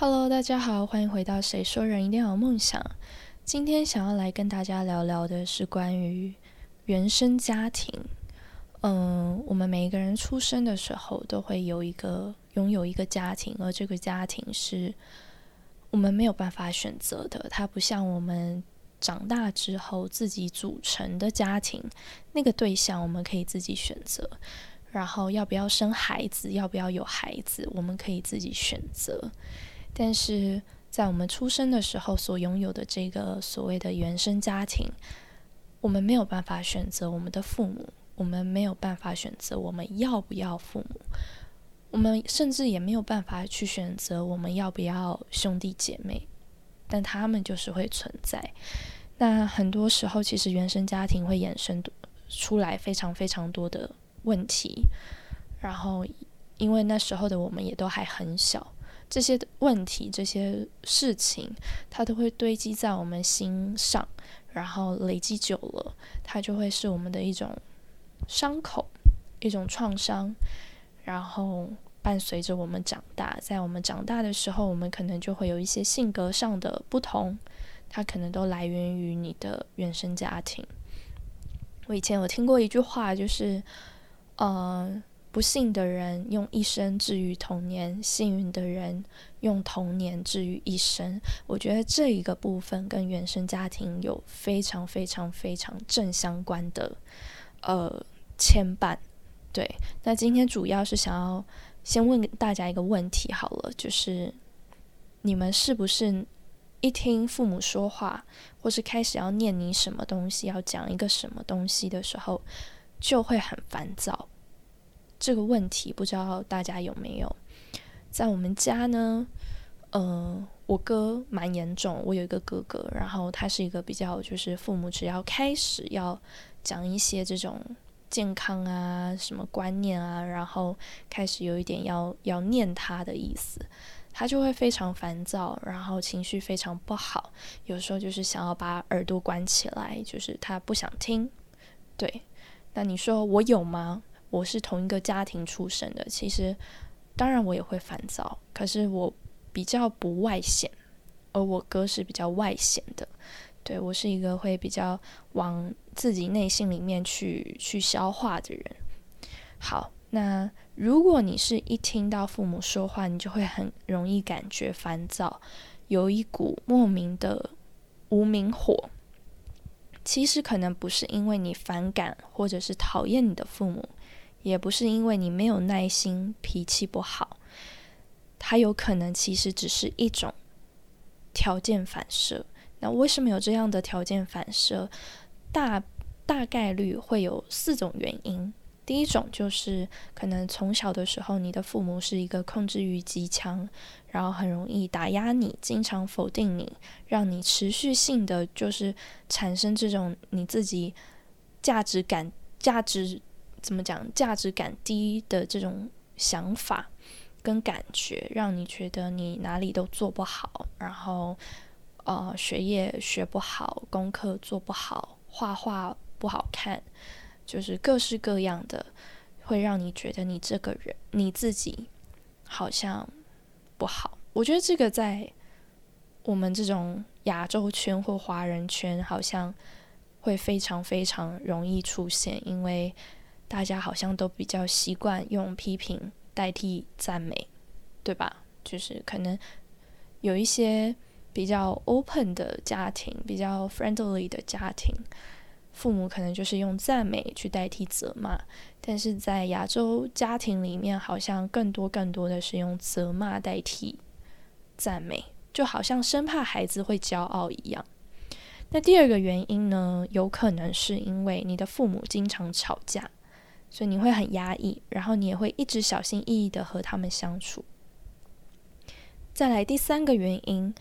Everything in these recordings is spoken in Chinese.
Hello，大家好，欢迎回到《谁说人一定要有梦想》。今天想要来跟大家聊聊的是关于原生家庭。嗯，我们每一个人出生的时候都会有一个拥有一个家庭，而这个家庭是我们没有办法选择的。它不像我们长大之后自己组成的家庭，那个对象我们可以自己选择。然后要不要生孩子，要不要有孩子，我们可以自己选择。但是在我们出生的时候所拥有的这个所谓的原生家庭，我们没有办法选择我们的父母，我们没有办法选择我们要不要父母，我们甚至也没有办法去选择我们要不要兄弟姐妹，但他们就是会存在。那很多时候，其实原生家庭会衍生出来非常非常多的问题，然后因为那时候的我们也都还很小。这些问题、这些事情，它都会堆积在我们心上，然后累积久了，它就会是我们的一种伤口、一种创伤，然后伴随着我们长大。在我们长大的时候，我们可能就会有一些性格上的不同，它可能都来源于你的原生家庭。我以前有听过一句话，就是，呃。不幸的人用一生治愈童年，幸运的人用童年治愈一生。我觉得这一个部分跟原生家庭有非常非常非常正相关的呃牵绊。对，那今天主要是想要先问大家一个问题，好了，就是你们是不是一听父母说话，或是开始要念你什么东西，要讲一个什么东西的时候，就会很烦躁？这个问题不知道大家有没有？在我们家呢，呃，我哥蛮严重。我有一个哥哥，然后他是一个比较，就是父母只要开始要讲一些这种健康啊、什么观念啊，然后开始有一点要要念他的意思，他就会非常烦躁，然后情绪非常不好，有时候就是想要把耳朵关起来，就是他不想听。对，那你说我有吗？我是同一个家庭出生的，其实当然我也会烦躁，可是我比较不外显，而我哥是比较外显的。对我是一个会比较往自己内心里面去去消化的人。好，那如果你是一听到父母说话，你就会很容易感觉烦躁，有一股莫名的无名火。其实可能不是因为你反感或者是讨厌你的父母。也不是因为你没有耐心、脾气不好，它有可能其实只是一种条件反射。那为什么有这样的条件反射？大大概率会有四种原因。第一种就是可能从小的时候，你的父母是一个控制欲极强，然后很容易打压你，经常否定你，让你持续性的就是产生这种你自己价值感、价值。怎么讲？价值感低的这种想法跟感觉，让你觉得你哪里都做不好，然后呃，学业学不好，功课做不好，画画不好看，就是各式各样的，会让你觉得你这个人你自己好像不好。我觉得这个在我们这种亚洲圈或华人圈，好像会非常非常容易出现，因为。大家好像都比较习惯用批评代替赞美，对吧？就是可能有一些比较 open 的家庭，比较 friendly 的家庭，父母可能就是用赞美去代替责骂。但是在亚洲家庭里面，好像更多更多的是用责骂代替赞美，就好像生怕孩子会骄傲一样。那第二个原因呢，有可能是因为你的父母经常吵架。所以你会很压抑，然后你也会一直小心翼翼的和他们相处。再来第三个原因，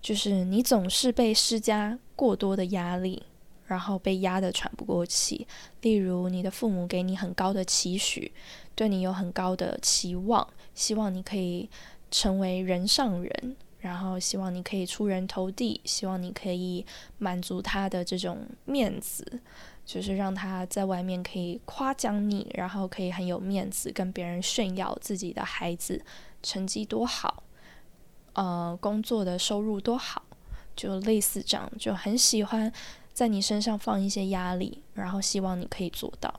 就是你总是被施加过多的压力，然后被压得喘不过气。例如，你的父母给你很高的期许，对你有很高的期望，希望你可以成为人上人，然后希望你可以出人头地，希望你可以满足他的这种面子。就是让他在外面可以夸奖你，然后可以很有面子跟别人炫耀自己的孩子成绩多好。呃工作的收入多好，就类似这样，就很喜欢在你身上放一些压力，然后希望你可以做到。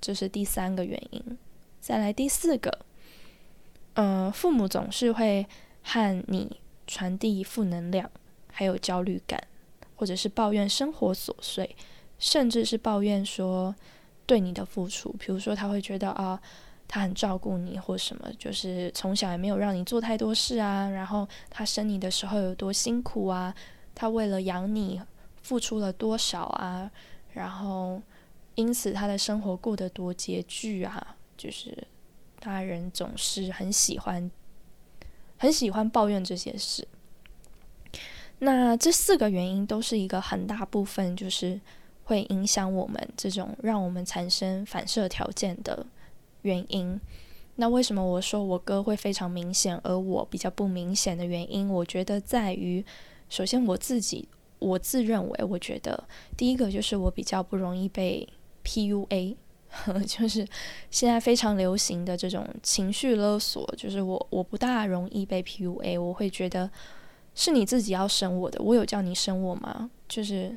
这是第三个原因。再来第四个，嗯，父母总是会和你传递负能量，还有焦虑感，或者是抱怨生活琐碎，甚至是抱怨说对你的付出。比如说，他会觉得啊，他很照顾你，或什么，就是从小也没有让你做太多事啊。然后他生你的时候有多辛苦啊，他为了养你付出了多少啊，然后因此他的生活过得多拮据啊。就是大人总是很喜欢，很喜欢抱怨这些事。那这四个原因都是一个很大部分，就是会影响我们这种让我们产生反射条件的原因。那为什么我说我哥会非常明显，而我比较不明显的原因？我觉得在于，首先我自己，我自认为，我觉得第一个就是我比较不容易被 PUA。就是现在非常流行的这种情绪勒索，就是我我不大容易被 PUA，我会觉得是你自己要生我的，我有叫你生我吗？就是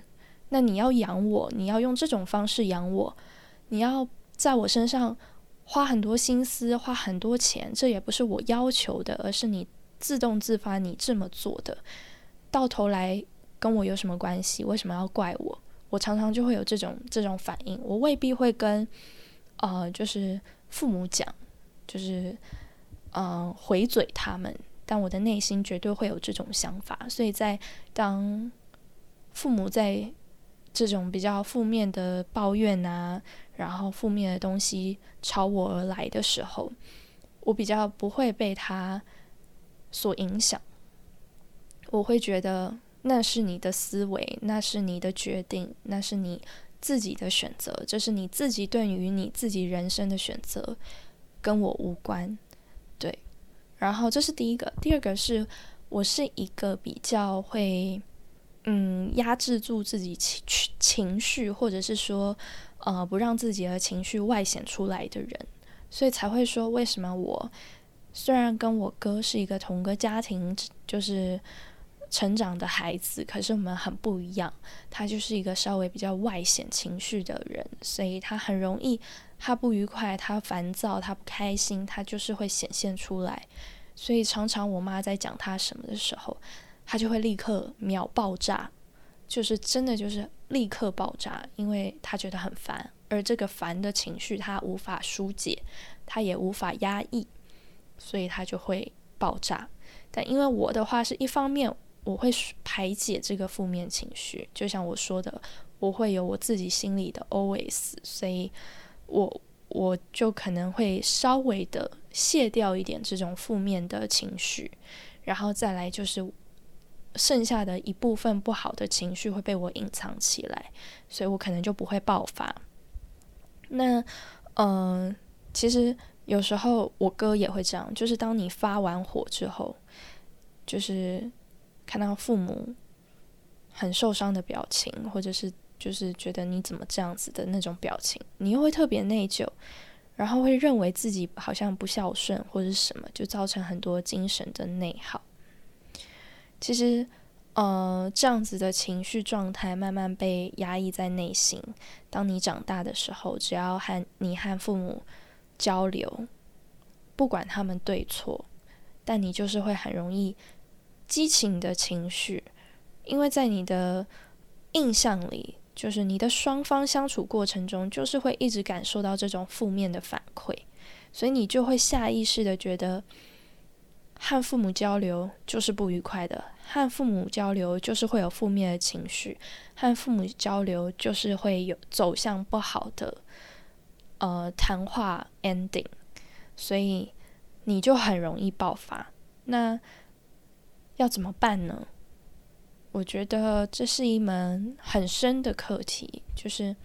那你要养我，你要用这种方式养我，你要在我身上花很多心思，花很多钱，这也不是我要求的，而是你自动自发你这么做的，到头来跟我有什么关系？为什么要怪我？我常常就会有这种这种反应，我未必会跟，呃，就是父母讲，就是，嗯，回嘴他们，但我的内心绝对会有这种想法。所以在当父母在这种比较负面的抱怨啊，然后负面的东西朝我而来的时候，我比较不会被他所影响，我会觉得。那是你的思维，那是你的决定，那是你自己的选择，这是你自己对于你自己人生的选择，跟我无关。对，然后这是第一个，第二个是我是一个比较会嗯压制住自己情情绪，或者是说呃不让自己的情绪外显出来的人，所以才会说为什么我虽然跟我哥是一个同个家庭，就是。成长的孩子，可是我们很不一样。他就是一个稍微比较外显情绪的人，所以他很容易，他不愉快，他烦躁，他不开心，他就是会显现出来。所以常常我妈在讲他什么的时候，他就会立刻秒爆炸，就是真的就是立刻爆炸，因为他觉得很烦，而这个烦的情绪他无法疏解，他也无法压抑，所以他就会爆炸。但因为我的话是一方面。我会排解这个负面情绪，就像我说的，我会有我自己心里的 always，所以我我就可能会稍微的卸掉一点这种负面的情绪，然后再来就是剩下的一部分不好的情绪会被我隐藏起来，所以我可能就不会爆发。那嗯，其实有时候我哥也会这样，就是当你发完火之后，就是。看到父母很受伤的表情，或者是就是觉得你怎么这样子的那种表情，你又会特别内疚，然后会认为自己好像不孝顺或者什么，就造成很多精神的内耗。其实，呃，这样子的情绪状态慢慢被压抑在内心。当你长大的时候，只要和你和父母交流，不管他们对错，但你就是会很容易。激情的情绪，因为在你的印象里，就是你的双方相处过程中，就是会一直感受到这种负面的反馈，所以你就会下意识的觉得，和父母交流就是不愉快的，和父母交流就是会有负面的情绪，和父母交流就是会有走向不好的呃谈话 ending，所以你就很容易爆发。那要怎么办呢？我觉得这是一门很深的课题，就是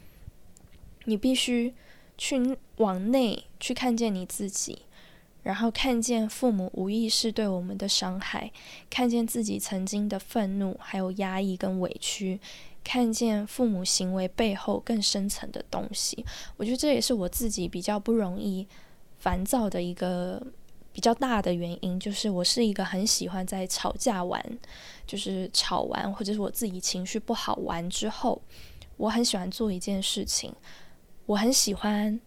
你必须去往内去看见你自己，然后看见父母无意识对我们的伤害，看见自己曾经的愤怒、还有压抑跟委屈，看见父母行为背后更深层的东西。我觉得这也是我自己比较不容易烦躁的一个比较大的原因就是我是一个很喜欢在吵架完，就是吵完或者是我自己情绪不好完之后，我很喜欢做一件事情，我很喜欢，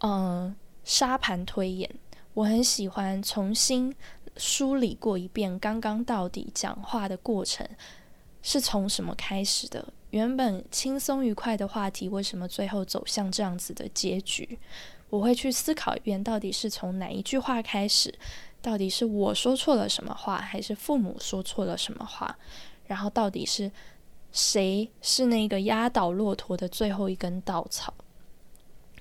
嗯，沙盘推演，我很喜欢重新梳理过一遍刚刚到底讲话的过程是从什么开始的。原本轻松愉快的话题，为什么最后走向这样子的结局？我会去思考一遍，到底是从哪一句话开始？到底是我说错了什么话，还是父母说错了什么话？然后到底是谁是那个压倒骆驼的最后一根稻草？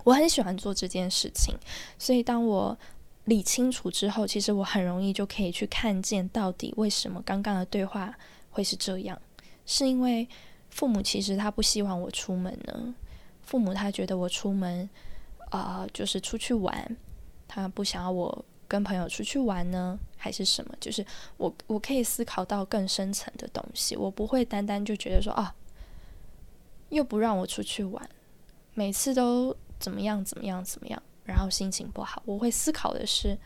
我很喜欢做这件事情，所以当我理清楚之后，其实我很容易就可以去看见到底为什么刚刚的对话会是这样，是因为。父母其实他不希望我出门呢，父母他觉得我出门，啊，就是出去玩，他不想要我跟朋友出去玩呢，还是什么？就是我我可以思考到更深层的东西，我不会单单就觉得说啊，又不让我出去玩，每次都怎么样怎么样怎么样，然后心情不好，我会思考的是。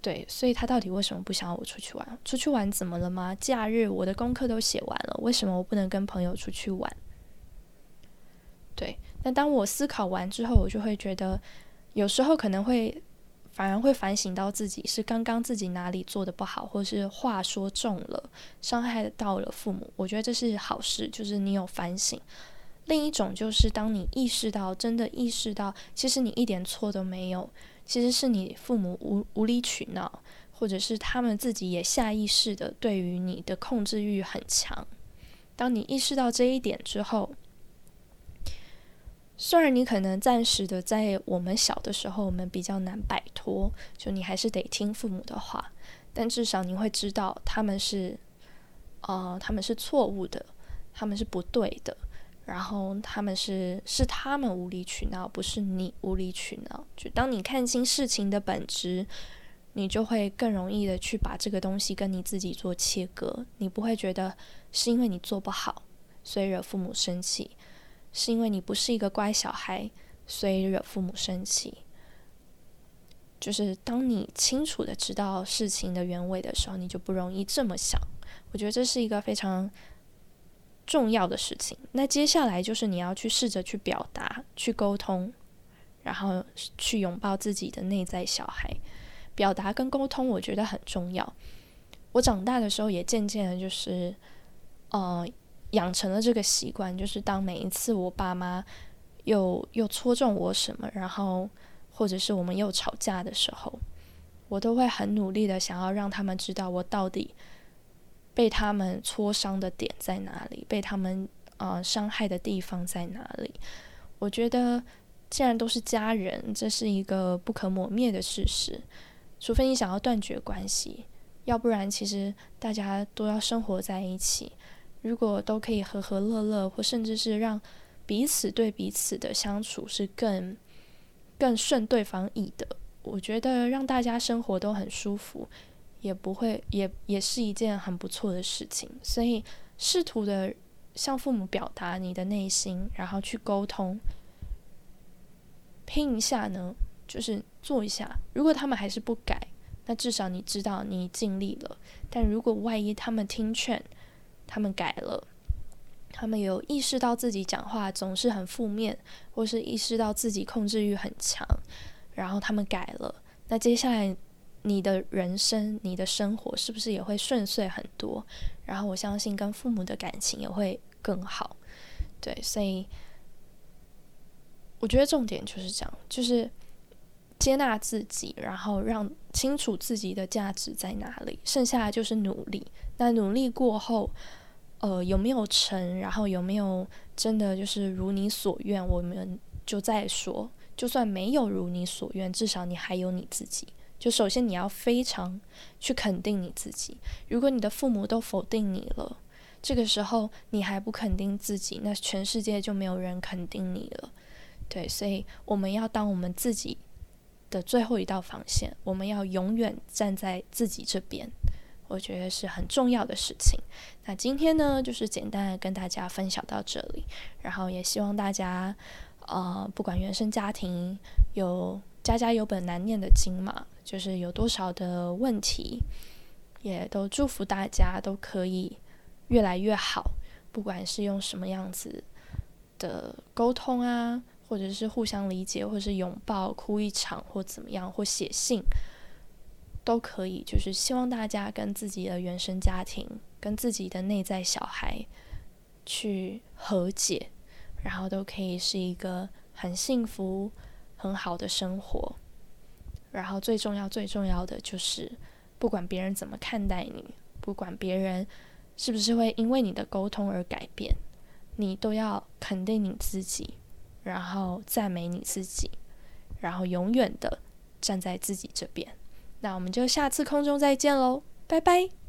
对，所以他到底为什么不想要我出去玩？出去玩怎么了吗？假日我的功课都写完了，为什么我不能跟朋友出去玩？对，那当我思考完之后，我就会觉得，有时候可能会反而会反省到自己是刚刚自己哪里做的不好，或是话说重了，伤害到了父母。我觉得这是好事，就是你有反省。另一种就是当你意识到，真的意识到，其实你一点错都没有。其实是你父母无无理取闹，或者是他们自己也下意识的对于你的控制欲很强。当你意识到这一点之后，虽然你可能暂时的在我们小的时候，我们比较难摆脱，就你还是得听父母的话，但至少你会知道他们是，呃，他们是错误的，他们是不对的。然后他们是是他们无理取闹，不是你无理取闹。就当你看清事情的本质，你就会更容易的去把这个东西跟你自己做切割。你不会觉得是因为你做不好，所以惹父母生气；是因为你不是一个乖小孩，所以惹父母生气。就是当你清楚的知道事情的原委的时候，你就不容易这么想。我觉得这是一个非常。重要的事情，那接下来就是你要去试着去表达、去沟通，然后去拥抱自己的内在小孩。表达跟沟通，我觉得很重要。我长大的时候也渐渐的，就是呃，养成了这个习惯，就是当每一次我爸妈又又戳中我什么，然后或者是我们又吵架的时候，我都会很努力的想要让他们知道我到底。被他们戳伤的点在哪里？被他们呃伤害的地方在哪里？我觉得，既然都是家人，这是一个不可磨灭的事实。除非你想要断绝关系，要不然其实大家都要生活在一起。如果都可以和和乐乐，或甚至是让彼此对彼此的相处是更更顺对方意的，我觉得让大家生活都很舒服。也不会，也也是一件很不错的事情。所以，试图的向父母表达你的内心，然后去沟通，拼一下呢，就是做一下。如果他们还是不改，那至少你知道你尽力了。但如果万一他们听劝，他们改了，他们有意识到自己讲话总是很负面，或是意识到自己控制欲很强，然后他们改了，那接下来。你的人生，你的生活是不是也会顺遂很多？然后我相信跟父母的感情也会更好。对，所以我觉得重点就是这样，就是接纳自己，然后让清楚自己的价值在哪里，剩下的就是努力。那努力过后，呃，有没有成？然后有没有真的就是如你所愿？我们就再说。就算没有如你所愿，至少你还有你自己。就首先你要非常去肯定你自己。如果你的父母都否定你了，这个时候你还不肯定自己，那全世界就没有人肯定你了。对，所以我们要当我们自己的最后一道防线，我们要永远站在自己这边，我觉得是很重要的事情。那今天呢，就是简单的跟大家分享到这里，然后也希望大家，呃，不管原生家庭有家家有本难念的经嘛。就是有多少的问题，也都祝福大家都可以越来越好，不管是用什么样子的沟通啊，或者是互相理解，或是拥抱、哭一场，或怎么样，或写信，都可以。就是希望大家跟自己的原生家庭、跟自己的内在小孩去和解，然后都可以是一个很幸福、很好的生活。然后最重要、最重要的就是，不管别人怎么看待你，不管别人是不是会因为你的沟通而改变，你都要肯定你自己，然后赞美你自己，然后永远的站在自己这边。那我们就下次空中再见喽，拜拜。